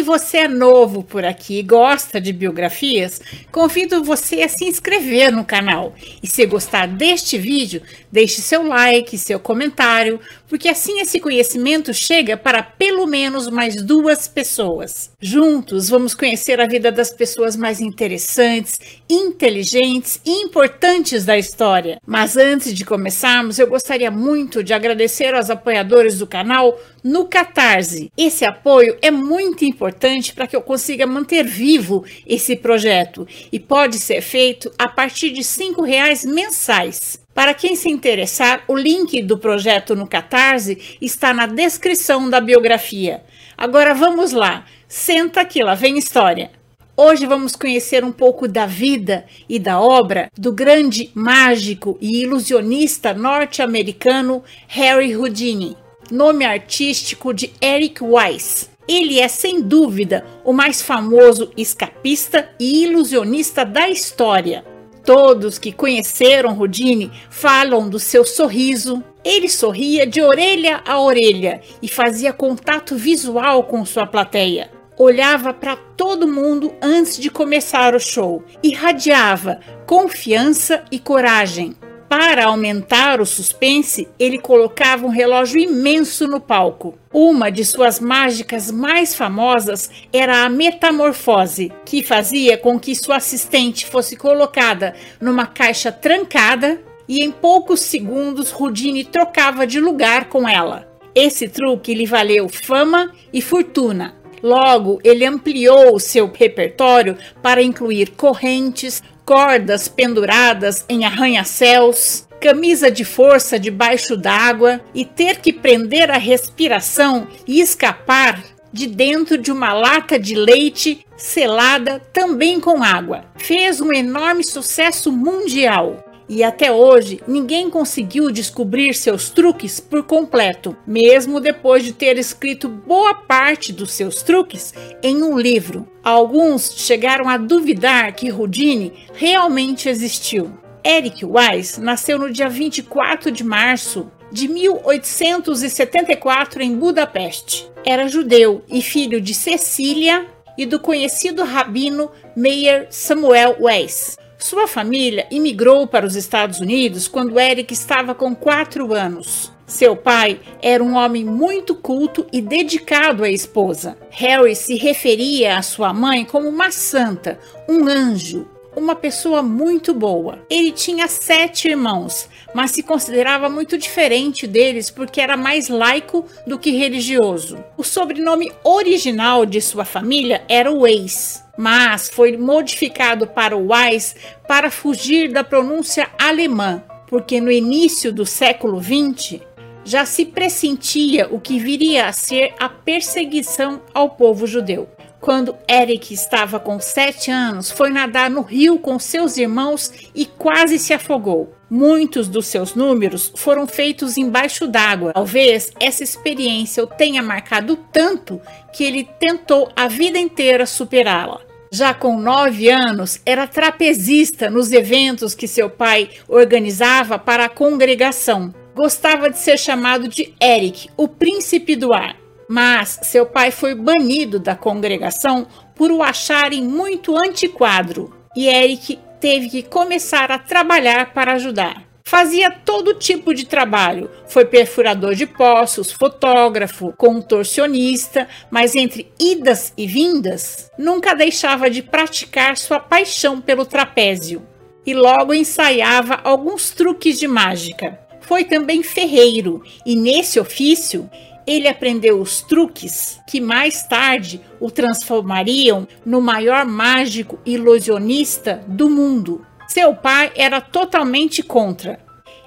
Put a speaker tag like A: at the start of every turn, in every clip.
A: Se você é novo por aqui e gosta de biografias, convido você a se inscrever no canal. E se gostar deste vídeo, deixe seu like, seu comentário, porque assim esse conhecimento chega para pelo menos mais duas pessoas. Juntos vamos conhecer a vida das pessoas mais interessantes, inteligentes e importantes da história. Mas antes de começarmos, eu gostaria muito de agradecer aos apoiadores do canal no Catarse. Esse apoio é muito importante para que eu consiga manter vivo esse projeto e pode ser feito a partir de R$ reais mensais. Para quem se interessar, o link do projeto no Catarse está na descrição da biografia. Agora vamos lá, senta aqui, lá vem história. Hoje vamos conhecer um pouco da vida e da obra do grande mágico e ilusionista norte-americano Harry Houdini nome artístico de Eric Weiss. Ele é, sem dúvida, o mais famoso escapista e ilusionista da história. Todos que conheceram Houdini falam do seu sorriso. Ele sorria de orelha a orelha e fazia contato visual com sua plateia. Olhava para todo mundo antes de começar o show, irradiava confiança e coragem. Para aumentar o suspense, ele colocava um relógio imenso no palco. Uma de suas mágicas mais famosas era a metamorfose, que fazia com que sua assistente fosse colocada numa caixa trancada e em poucos segundos Rudine trocava de lugar com ela. Esse truque lhe valeu fama e fortuna. Logo, ele ampliou o seu repertório para incluir correntes, cordas penduradas em arranha-céus, camisa de força debaixo d'água e ter que prender a respiração e escapar de dentro de uma lata de leite selada também com água. Fez um enorme sucesso mundial e até hoje ninguém conseguiu descobrir seus truques por completo, mesmo depois de ter escrito boa parte dos seus truques em um livro. Alguns chegaram a duvidar que Houdini realmente existiu. Eric Weiss nasceu no dia 24 de março de 1874 em Budapeste. Era judeu e filho de Cecília e do conhecido rabino Meir Samuel Weiss. Sua família imigrou para os Estados Unidos quando Eric estava com quatro anos. Seu pai era um homem muito culto e dedicado à esposa. Harry se referia à sua mãe como uma santa, um anjo, uma pessoa muito boa. Ele tinha sete irmãos, mas se considerava muito diferente deles porque era mais laico do que religioso. O sobrenome original de sua família era Weiss mas foi modificado para Wise para fugir da pronúncia alemã, porque no início do século XX já se pressentia o que viria a ser a perseguição ao povo judeu. Quando Eric estava com sete anos, foi nadar no rio com seus irmãos e quase se afogou. Muitos dos seus números foram feitos embaixo d'água. Talvez essa experiência o tenha marcado tanto que ele tentou a vida inteira superá-la. Já com nove anos, era trapezista nos eventos que seu pai organizava para a congregação. Gostava de ser chamado de Eric, o príncipe do ar. Mas seu pai foi banido da congregação por o acharem muito antiquadro e Eric teve que começar a trabalhar para ajudar. Fazia todo tipo de trabalho. Foi perfurador de poços, fotógrafo, contorcionista, mas entre idas e vindas, nunca deixava de praticar sua paixão pelo trapézio. E logo ensaiava alguns truques de mágica. Foi também ferreiro, e nesse ofício ele aprendeu os truques que mais tarde o transformariam no maior mágico ilusionista do mundo. Seu pai era totalmente contra.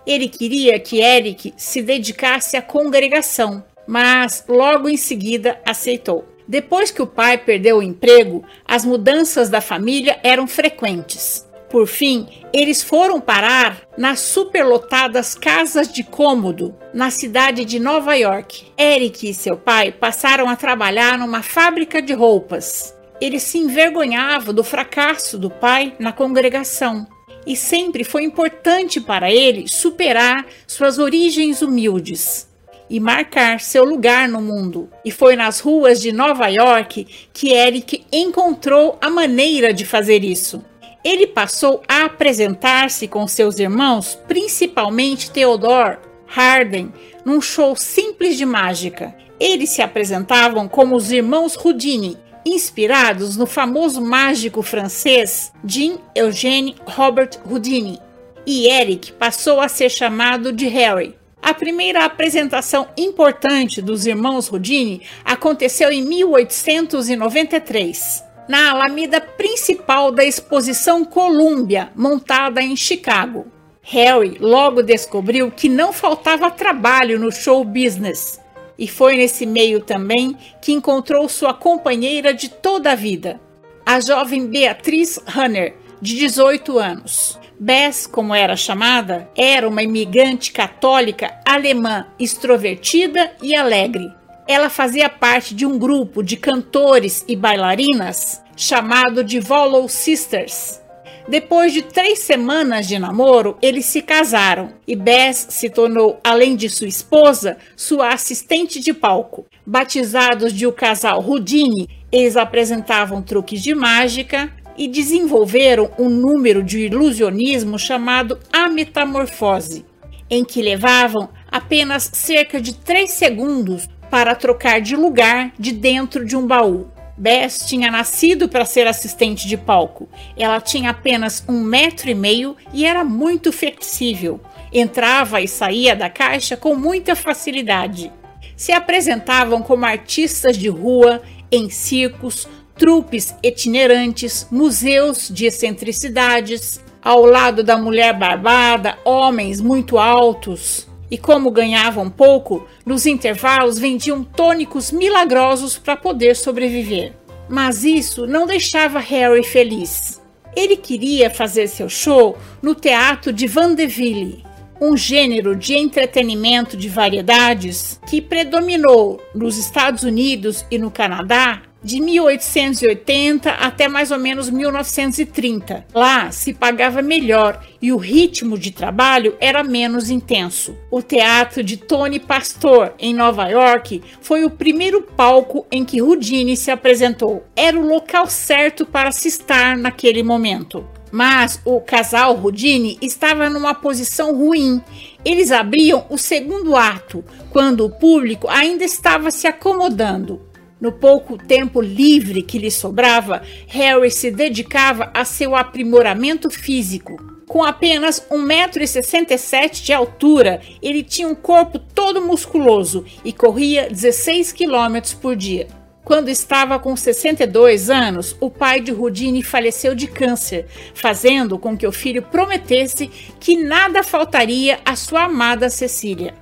A: Ele queria que Eric se dedicasse à congregação, mas logo em seguida aceitou. Depois que o pai perdeu o emprego, as mudanças da família eram frequentes. Por fim, eles foram parar nas superlotadas casas de cômodo na cidade de Nova York. Eric e seu pai passaram a trabalhar numa fábrica de roupas. Ele se envergonhava do fracasso do pai na congregação e sempre foi importante para ele superar suas origens humildes e marcar seu lugar no mundo. E foi nas ruas de Nova York que Eric encontrou a maneira de fazer isso. Ele passou a apresentar-se com seus irmãos, principalmente Theodore Harden, num show simples de mágica. Eles se apresentavam como os irmãos Houdini, inspirados no famoso mágico francês Jean-Eugène Robert Houdini. E Eric passou a ser chamado de Harry. A primeira apresentação importante dos irmãos Houdini aconteceu em 1893 na alameda principal da exposição Columbia, montada em Chicago. Harry logo descobriu que não faltava trabalho no show business. E foi nesse meio também que encontrou sua companheira de toda a vida, a jovem Beatriz Hanner, de 18 anos. Bess, como era chamada, era uma imigrante católica alemã extrovertida e alegre ela fazia parte de um grupo de cantores e bailarinas chamado de Vollow Sisters. Depois de três semanas de namoro, eles se casaram e Bess se tornou, além de sua esposa, sua assistente de palco. Batizados de o casal Houdini, eles apresentavam truques de mágica e desenvolveram um número de ilusionismo chamado A Metamorfose, em que levavam apenas cerca de três segundos para trocar de lugar de dentro de um baú. Bess tinha nascido para ser assistente de palco. Ela tinha apenas um metro e meio e era muito flexível. Entrava e saía da caixa com muita facilidade. Se apresentavam como artistas de rua, em circos, trupes itinerantes, museus de excentricidades. Ao lado da mulher barbada, homens muito altos, e como ganhavam pouco, nos intervalos vendiam tônicos milagrosos para poder sobreviver. Mas isso não deixava Harry feliz. Ele queria fazer seu show no teatro de Vandeville, um gênero de entretenimento de variedades que predominou nos Estados Unidos e no Canadá de 1880 até mais ou menos 1930. Lá se pagava melhor e o ritmo de trabalho era menos intenso. O teatro de Tony Pastor, em Nova York, foi o primeiro palco em que Houdini se apresentou. Era o local certo para se estar naquele momento. Mas o casal Houdini estava numa posição ruim. Eles abriam o segundo ato, quando o público ainda estava se acomodando. No pouco tempo livre que lhe sobrava, Harry se dedicava a seu aprimoramento físico. Com apenas 1,67m de altura, ele tinha um corpo todo musculoso e corria 16 km por dia. Quando estava com 62 anos, o pai de Rudine faleceu de câncer, fazendo com que o filho prometesse que nada faltaria à sua amada Cecília.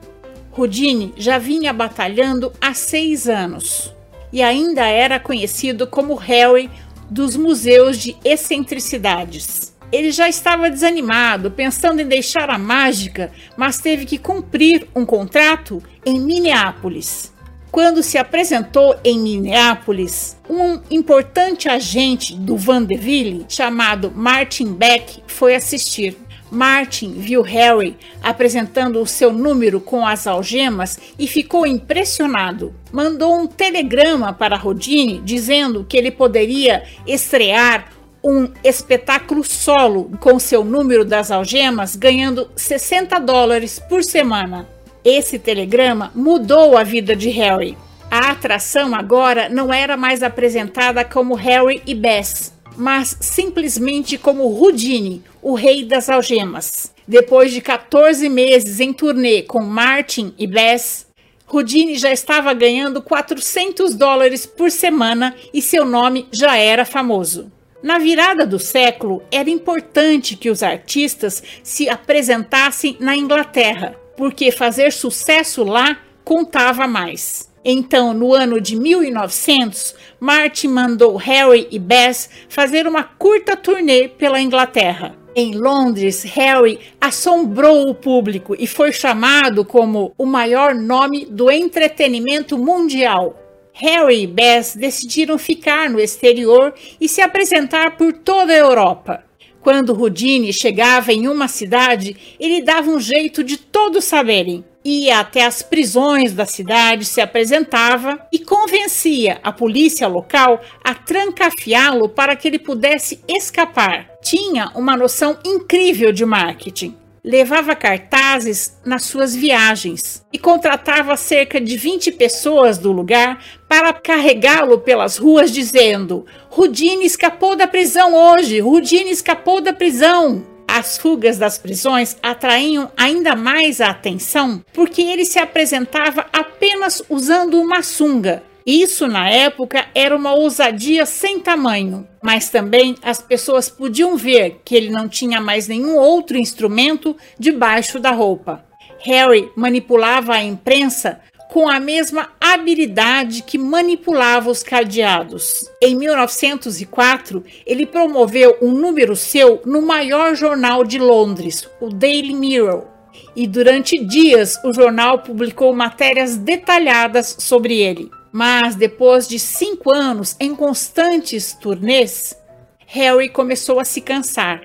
A: Rudine já vinha batalhando há seis anos e ainda era conhecido como Harry dos museus de excentricidades. Ele já estava desanimado, pensando em deixar a mágica, mas teve que cumprir um contrato em Minneapolis. Quando se apresentou em Minneapolis, um importante agente do Vandeville, chamado Martin Beck, foi assistir. Martin viu Harry apresentando o seu número com as algemas e ficou impressionado. Mandou um telegrama para Rodine dizendo que ele poderia estrear um espetáculo solo com seu número das algemas, ganhando 60 dólares por semana. Esse telegrama mudou a vida de Harry. A atração agora não era mais apresentada como Harry e Bess, mas simplesmente como Houdini, o rei das algemas. Depois de 14 meses em turnê com Martin e Bess, Houdini já estava ganhando 400 dólares por semana e seu nome já era famoso. Na virada do século, era importante que os artistas se apresentassem na Inglaterra, porque fazer sucesso lá contava mais. Então, no ano de 1900, Martin mandou Harry e Bess fazer uma curta turnê pela Inglaterra. Em Londres, Harry assombrou o público e foi chamado como o maior nome do entretenimento mundial. Harry e Bess decidiram ficar no exterior e se apresentar por toda a Europa. Quando Houdini chegava em uma cidade, ele dava um jeito de todos saberem. Ia até as prisões da cidade, se apresentava e convencia a polícia local a trancafiá-lo para que ele pudesse escapar. Tinha uma noção incrível de marketing levava cartazes nas suas viagens e contratava cerca de 20 pessoas do lugar para carregá-lo pelas ruas dizendo: Rudine escapou da prisão hoje, Rudine escapou da prisão. As fugas das prisões atraíam ainda mais a atenção porque ele se apresentava apenas usando uma sunga isso na época era uma ousadia sem tamanho, mas também as pessoas podiam ver que ele não tinha mais nenhum outro instrumento debaixo da roupa. Harry manipulava a imprensa com a mesma habilidade que manipulava os cadeados. Em 1904, ele promoveu um número seu no maior jornal de Londres, o Daily Mirror. E durante dias o jornal publicou matérias detalhadas sobre ele. Mas depois de cinco anos em constantes turnês, Harry começou a se cansar.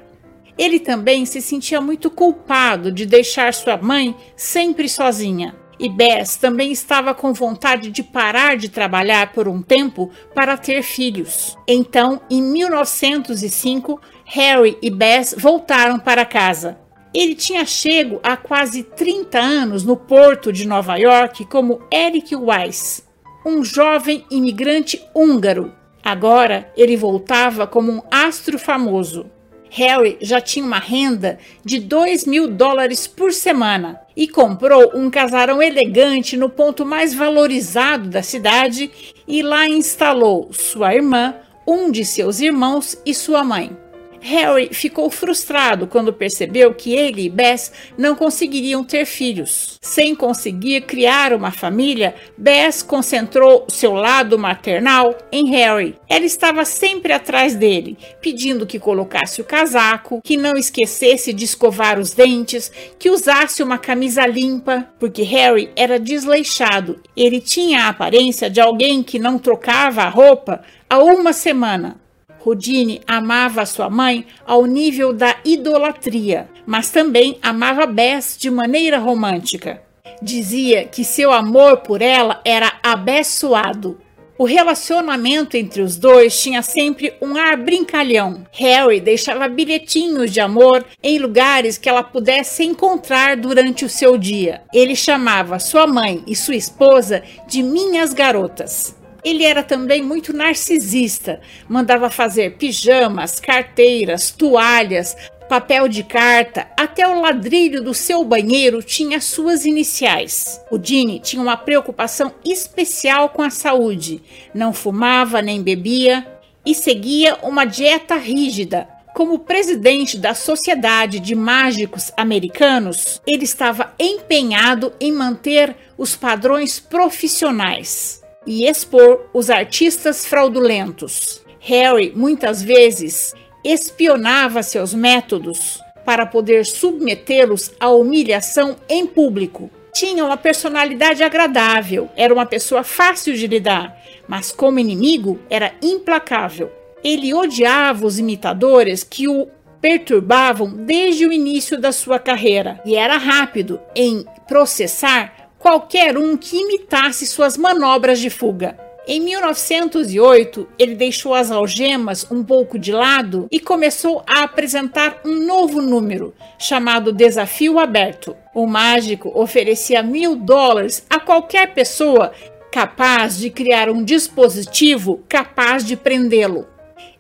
A: Ele também se sentia muito culpado de deixar sua mãe sempre sozinha. E Bess também estava com vontade de parar de trabalhar por um tempo para ter filhos. Então, em 1905, Harry e Bess voltaram para casa. Ele tinha chego há quase 30 anos no porto de Nova York como Eric Weiss, um jovem imigrante húngaro. Agora ele voltava como um astro famoso. Harry já tinha uma renda de 2 mil dólares por semana e comprou um casarão elegante no ponto mais valorizado da cidade e lá instalou sua irmã, um de seus irmãos e sua mãe. Harry ficou frustrado quando percebeu que ele e Bess não conseguiriam ter filhos. Sem conseguir criar uma família, Bess concentrou seu lado maternal em Harry. Ela estava sempre atrás dele, pedindo que colocasse o casaco, que não esquecesse de escovar os dentes, que usasse uma camisa limpa, porque Harry era desleixado. Ele tinha a aparência de alguém que não trocava a roupa há uma semana. Rudine amava sua mãe ao nível da idolatria, mas também amava Bess de maneira romântica. Dizia que seu amor por ela era abençoado. O relacionamento entre os dois tinha sempre um ar brincalhão. Harry deixava bilhetinhos de amor em lugares que ela pudesse encontrar durante o seu dia. Ele chamava sua mãe e sua esposa de minhas garotas. Ele era também muito narcisista, mandava fazer pijamas, carteiras, toalhas, papel de carta, até o ladrilho do seu banheiro tinha suas iniciais. O Dini tinha uma preocupação especial com a saúde, não fumava nem bebia e seguia uma dieta rígida. Como presidente da Sociedade de Mágicos Americanos, ele estava empenhado em manter os padrões profissionais e expor os artistas fraudulentos. Harry muitas vezes espionava seus métodos para poder submetê-los à humilhação em público. Tinha uma personalidade agradável, era uma pessoa fácil de lidar, mas como inimigo era implacável. Ele odiava os imitadores que o perturbavam desde o início da sua carreira e era rápido em processar qualquer um que imitasse suas manobras de fuga. Em 1908, ele deixou as algemas um pouco de lado e começou a apresentar um novo número, chamado Desafio Aberto. O mágico oferecia mil dólares a qualquer pessoa capaz de criar um dispositivo capaz de prendê-lo.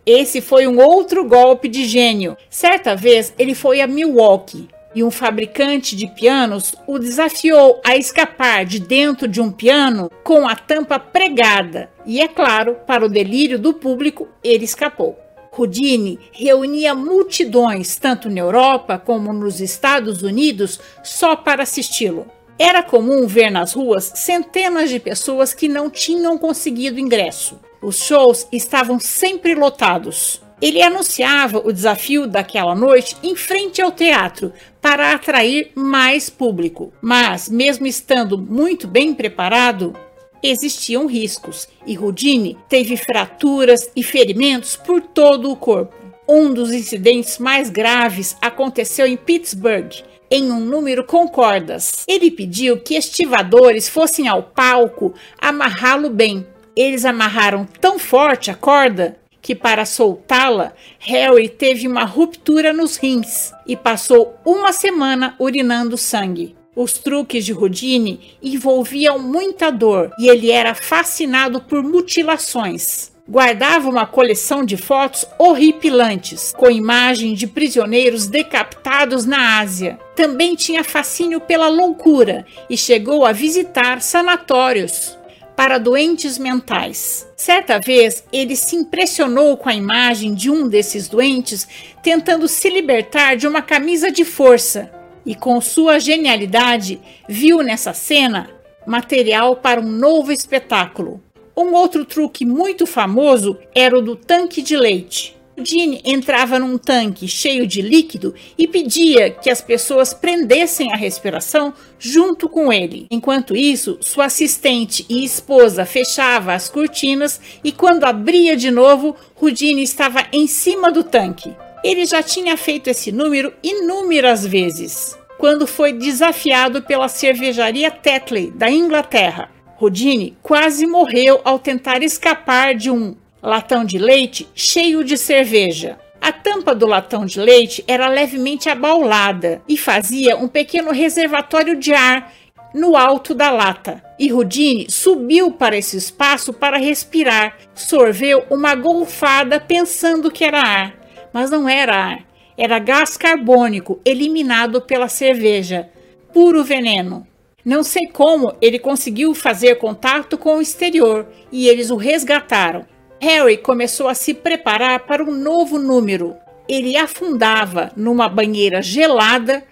A: Esse foi um outro golpe de gênio. Certa vez ele foi a Milwaukee e um fabricante de pianos o desafiou a escapar de dentro de um piano com a tampa pregada. E é claro, para o delírio do público, ele escapou. Houdini reunia multidões, tanto na Europa como nos Estados Unidos, só para assisti-lo. Era comum ver nas ruas centenas de pessoas que não tinham conseguido ingresso. Os shows estavam sempre lotados. Ele anunciava o desafio daquela noite em frente ao teatro para atrair mais público. Mas, mesmo estando muito bem preparado, existiam riscos e Houdini teve fraturas e ferimentos por todo o corpo. Um dos incidentes mais graves aconteceu em Pittsburgh, em um número com cordas. Ele pediu que estivadores fossem ao palco amarrá-lo bem. Eles amarraram tão forte a corda que, para soltá-la, Harry teve uma ruptura nos rins e passou uma semana urinando sangue. Os truques de Houdini envolviam muita dor e ele era fascinado por mutilações. Guardava uma coleção de fotos horripilantes, com imagens de prisioneiros decapitados na Ásia. Também tinha fascínio pela loucura e chegou a visitar sanatórios para doentes mentais. Certa vez, ele se impressionou com a imagem de um desses doentes tentando se libertar de uma camisa de força e, com sua genialidade, viu nessa cena material para um novo espetáculo. Um outro truque muito famoso era o do tanque de leite. Jean entrava num tanque cheio de líquido e pedia que as pessoas prendessem a respiração junto com ele. Enquanto isso, sua assistente e esposa fechava as cortinas e quando abria de novo, Rudine estava em cima do tanque. Ele já tinha feito esse número inúmeras vezes, quando foi desafiado pela cervejaria Tetley da Inglaterra. Rodine quase morreu ao tentar escapar de um latão de leite cheio de cerveja. A tampa do latão de leite era levemente abaulada e fazia um pequeno reservatório de ar no alto da lata. E Rudine subiu para esse espaço para respirar. Sorveu uma golfada pensando que era ar, mas não era ar. Era gás carbônico eliminado pela cerveja. Puro veneno. Não sei como ele conseguiu fazer contato com o exterior e eles o resgataram. Harry começou a se preparar para um novo número. Ele afundava numa banheira gelada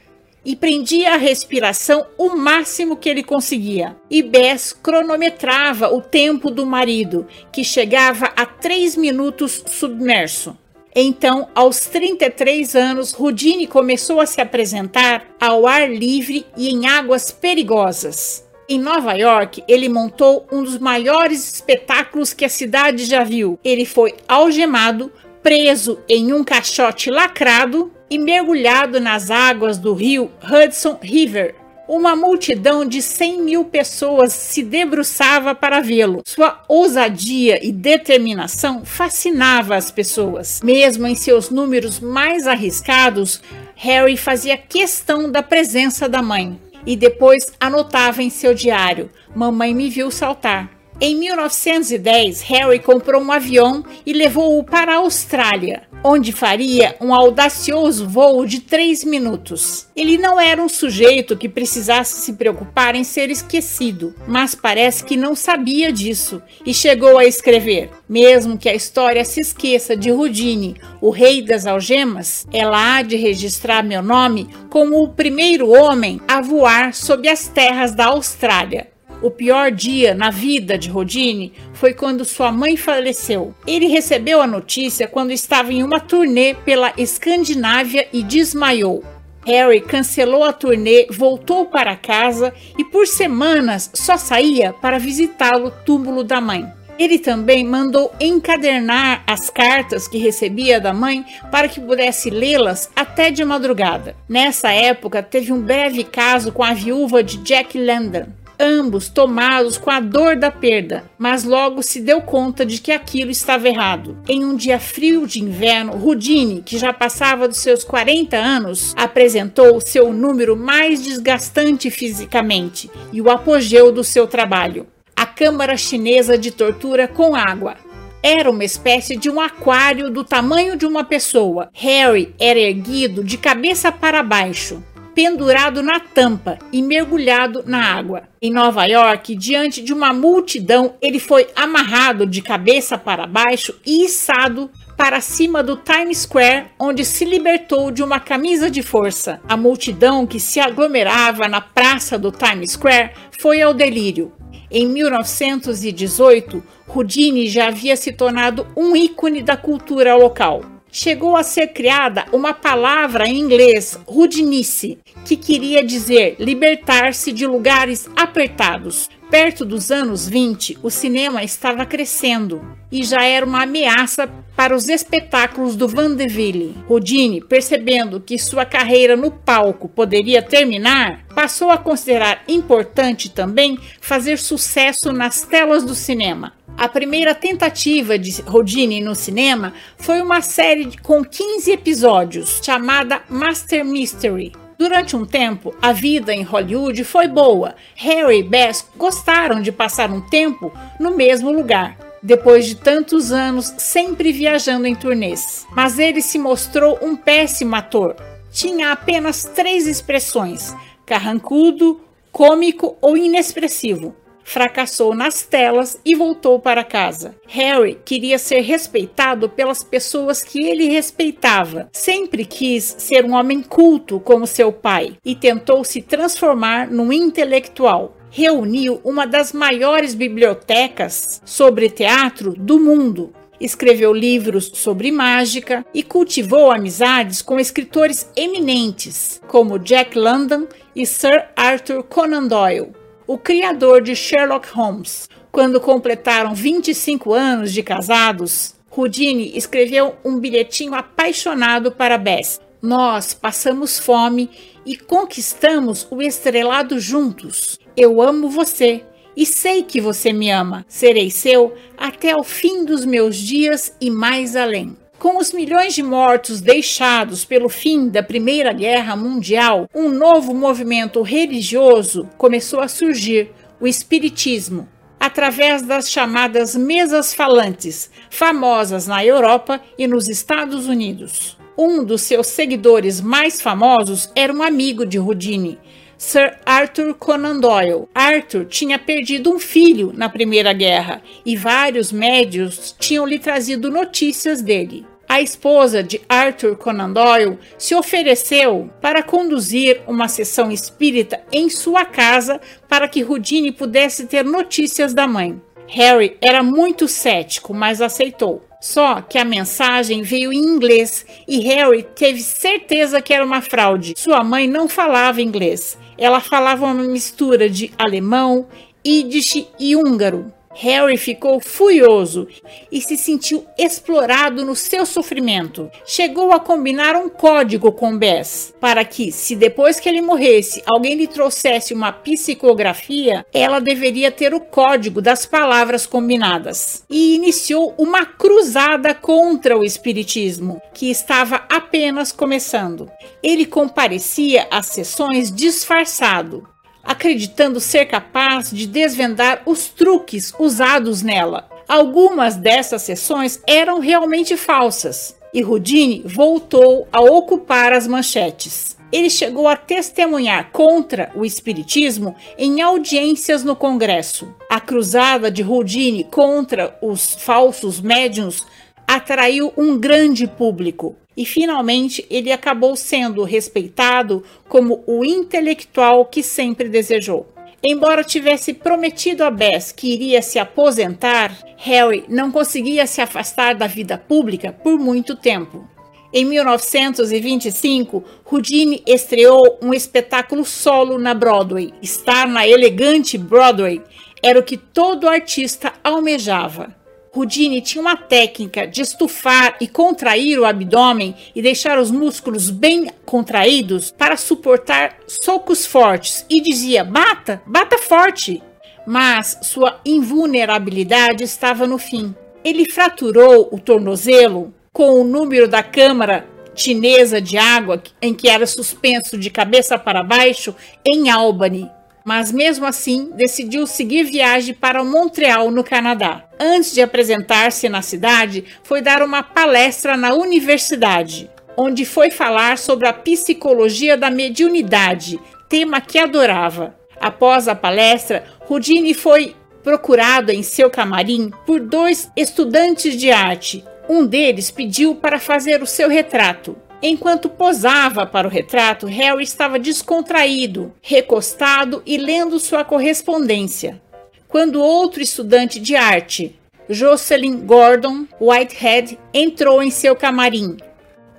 A: e prendia a respiração o máximo que ele conseguia. E Bess cronometrava o tempo do marido, que chegava a três minutos submerso. Então, aos 33 anos, Rudine começou a se apresentar ao ar livre e em águas perigosas. Em Nova York, ele montou um dos maiores espetáculos que a cidade já viu. Ele foi algemado, preso em um caixote lacrado e mergulhado nas águas do rio Hudson River. Uma multidão de 100 mil pessoas se debruçava para vê-lo. Sua ousadia e determinação fascinava as pessoas. Mesmo em seus números mais arriscados, Harry fazia questão da presença da mãe e depois anotava em seu diário: Mamãe me viu saltar. Em 1910, Harry comprou um avião e levou-o para a Austrália, onde faria um audacioso voo de três minutos. Ele não era um sujeito que precisasse se preocupar em ser esquecido, mas parece que não sabia disso e chegou a escrever: mesmo que a história se esqueça de Houdini, o rei das algemas, ela há de registrar meu nome como o primeiro homem a voar sobre as terras da Austrália. O pior dia na vida de Rodine foi quando sua mãe faleceu. Ele recebeu a notícia quando estava em uma turnê pela Escandinávia e desmaiou. Harry cancelou a turnê, voltou para casa e por semanas só saía para visitar o túmulo da mãe. Ele também mandou encadernar as cartas que recebia da mãe para que pudesse lê-las até de madrugada. Nessa época, teve um breve caso com a viúva de Jack London ambos tomados com a dor da perda, mas logo se deu conta de que aquilo estava errado. Em um dia frio de inverno, Rudine, que já passava dos seus 40 anos, apresentou seu número mais desgastante fisicamente e o apogeu do seu trabalho. A Câmara Chinesa de Tortura com Água. Era uma espécie de um aquário do tamanho de uma pessoa. Harry era erguido de cabeça para baixo, pendurado na tampa e mergulhado na água. Em Nova York, diante de uma multidão, ele foi amarrado de cabeça para baixo e içado para cima do Times Square, onde se libertou de uma camisa de força. A multidão que se aglomerava na praça do Times Square foi ao delírio. Em 1918, Houdini já havia se tornado um ícone da cultura local. Chegou a ser criada uma palavra em inglês, rudinice, que queria dizer libertar-se de lugares apertados. Perto dos anos 20, o cinema estava crescendo e já era uma ameaça para os espetáculos do Vandeville. Rodine, percebendo que sua carreira no palco poderia terminar, passou a considerar importante também fazer sucesso nas telas do cinema. A primeira tentativa de Rodine no cinema foi uma série com 15 episódios chamada Master Mystery. Durante um tempo, a vida em Hollywood foi boa. Harry e Bess gostaram de passar um tempo no mesmo lugar, depois de tantos anos sempre viajando em turnês. Mas ele se mostrou um péssimo ator. Tinha apenas três expressões: carrancudo, cômico ou inexpressivo fracassou nas telas e voltou para casa. Harry queria ser respeitado pelas pessoas que ele respeitava. Sempre quis ser um homem culto como seu pai e tentou se transformar num intelectual. Reuniu uma das maiores bibliotecas sobre teatro do mundo escreveu livros sobre mágica e cultivou amizades com escritores eminentes como Jack London e Sir Arthur Conan Doyle o criador de Sherlock Holmes. Quando completaram 25 anos de casados, Houdini escreveu um bilhetinho apaixonado para Bess. Nós passamos fome e conquistamos o estrelado juntos. Eu amo você e sei que você me ama. Serei seu até o fim dos meus dias e mais além. Com os milhões de mortos deixados pelo fim da Primeira Guerra Mundial, um novo movimento religioso começou a surgir, o Espiritismo, através das chamadas mesas falantes, famosas na Europa e nos Estados Unidos. Um dos seus seguidores mais famosos era um amigo de Houdini, Sir Arthur Conan Doyle. Arthur tinha perdido um filho na Primeira Guerra e vários médios tinham lhe trazido notícias dele a esposa de Arthur Conan Doyle se ofereceu para conduzir uma sessão espírita em sua casa para que Houdini pudesse ter notícias da mãe. Harry era muito cético, mas aceitou. Só que a mensagem veio em inglês e Harry teve certeza que era uma fraude. Sua mãe não falava inglês. Ela falava uma mistura de alemão, Yiddish e húngaro. Harry ficou furioso e se sentiu explorado no seu sofrimento. Chegou a combinar um código com Bess para que, se depois que ele morresse, alguém lhe trouxesse uma psicografia, ela deveria ter o código das palavras combinadas. E iniciou uma cruzada contra o espiritismo, que estava apenas começando. Ele comparecia às sessões disfarçado, acreditando ser capaz de desvendar os truques usados nela. Algumas dessas sessões eram realmente falsas e Houdini voltou a ocupar as manchetes. Ele chegou a testemunhar contra o espiritismo em audiências no Congresso. A cruzada de Houdini contra os falsos médiums atraiu um grande público e finalmente ele acabou sendo respeitado como o intelectual que sempre desejou. Embora tivesse prometido a Bess que iria se aposentar, Harry não conseguia se afastar da vida pública por muito tempo. Em 1925, Houdini estreou um espetáculo solo na Broadway. Estar na elegante Broadway era o que todo artista almejava. Houdini tinha uma técnica de estufar e contrair o abdômen e deixar os músculos bem contraídos para suportar socos fortes e dizia: bata, bata forte. Mas sua invulnerabilidade estava no fim. Ele fraturou o tornozelo com o número da câmara chinesa de água em que era suspenso de cabeça para baixo em Albany, mas mesmo assim decidiu seguir viagem para Montreal, no Canadá. Antes de apresentar-se na cidade, foi dar uma palestra na universidade, onde foi falar sobre a psicologia da mediunidade, tema que adorava. Após a palestra, Rudini foi procurado em seu camarim por dois estudantes de arte. Um deles pediu para fazer o seu retrato. Enquanto posava para o retrato, Harry estava descontraído, recostado e lendo sua correspondência. Quando outro estudante de arte Jocelyn Gordon Whitehead entrou em seu camarim.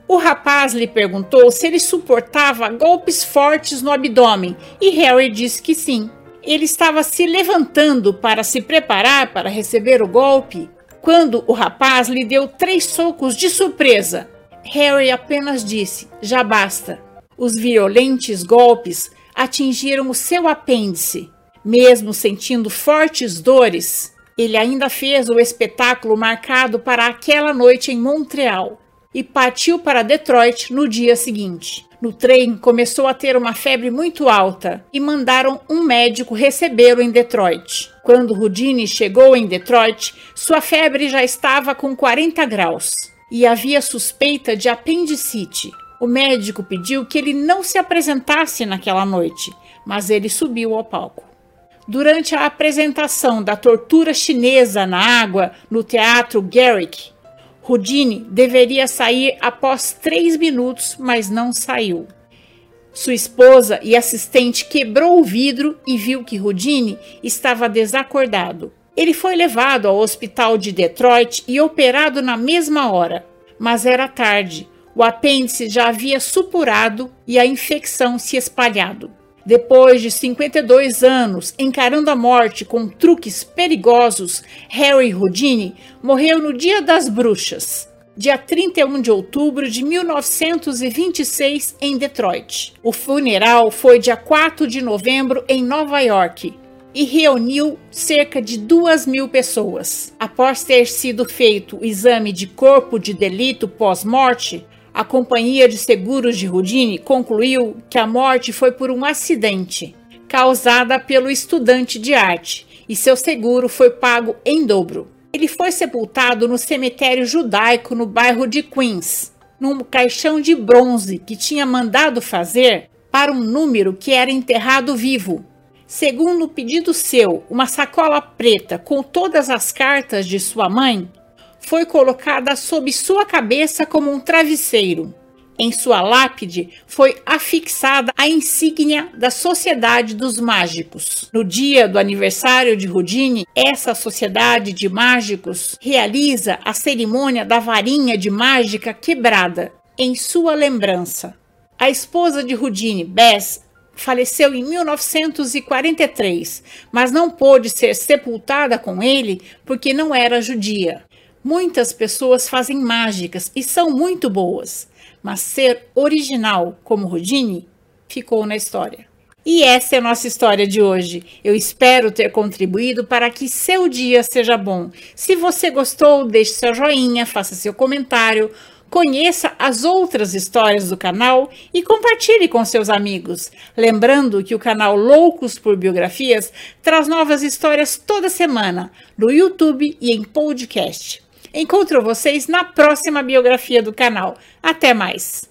A: O rapaz lhe perguntou se ele suportava golpes fortes no abdômen e Harry disse que sim. Ele estava se levantando para se preparar para receber o golpe quando o rapaz lhe deu três socos de surpresa. Harry apenas disse: Já basta. Os violentos golpes atingiram o seu apêndice. Mesmo sentindo fortes dores, ele ainda fez o espetáculo marcado para aquela noite em Montreal e partiu para Detroit no dia seguinte. No trem, começou a ter uma febre muito alta e mandaram um médico recebê-lo em Detroit. Quando Houdini chegou em Detroit, sua febre já estava com 40 graus e havia suspeita de apendicite. O médico pediu que ele não se apresentasse naquela noite, mas ele subiu ao palco. Durante a apresentação da tortura chinesa na água no teatro Garrick, Houdini deveria sair após três minutos, mas não saiu. Sua esposa e assistente quebrou o vidro e viu que Houdini estava desacordado. Ele foi levado ao hospital de Detroit e operado na mesma hora, mas era tarde. O apêndice já havia supurado e a infecção se espalhado. Depois de 52 anos encarando a morte com truques perigosos, Harry Houdini morreu no Dia das Bruxas, dia 31 de outubro de 1926, em Detroit. O funeral foi dia 4 de novembro em Nova York e reuniu cerca de duas mil pessoas. Após ter sido feito o exame de corpo de delito pós-morte, a companhia de seguros de Houdini concluiu que a morte foi por um acidente causada pelo estudante de arte e seu seguro foi pago em dobro. Ele foi sepultado no cemitério judaico no bairro de Queens, num caixão de bronze que tinha mandado fazer para um número que era enterrado vivo. Segundo o pedido seu, uma sacola preta com todas as cartas de sua mãe foi colocada sob sua cabeça como um travesseiro. Em sua lápide foi afixada a insígnia da Sociedade dos Mágicos. No dia do aniversário de Houdini, essa sociedade de mágicos realiza a cerimônia da varinha de mágica quebrada em sua lembrança. A esposa de Houdini, Bess, faleceu em 1943, mas não pôde ser sepultada com ele porque não era judia. Muitas pessoas fazem mágicas e são muito boas, mas ser original como Houdini ficou na história. E essa é a nossa história de hoje. Eu espero ter contribuído para que seu dia seja bom. Se você gostou, deixe seu joinha, faça seu comentário, conheça as outras histórias do canal e compartilhe com seus amigos. Lembrando que o canal Loucos por Biografias traz novas histórias toda semana no YouTube e em podcast. Encontro vocês na próxima biografia do canal. Até mais!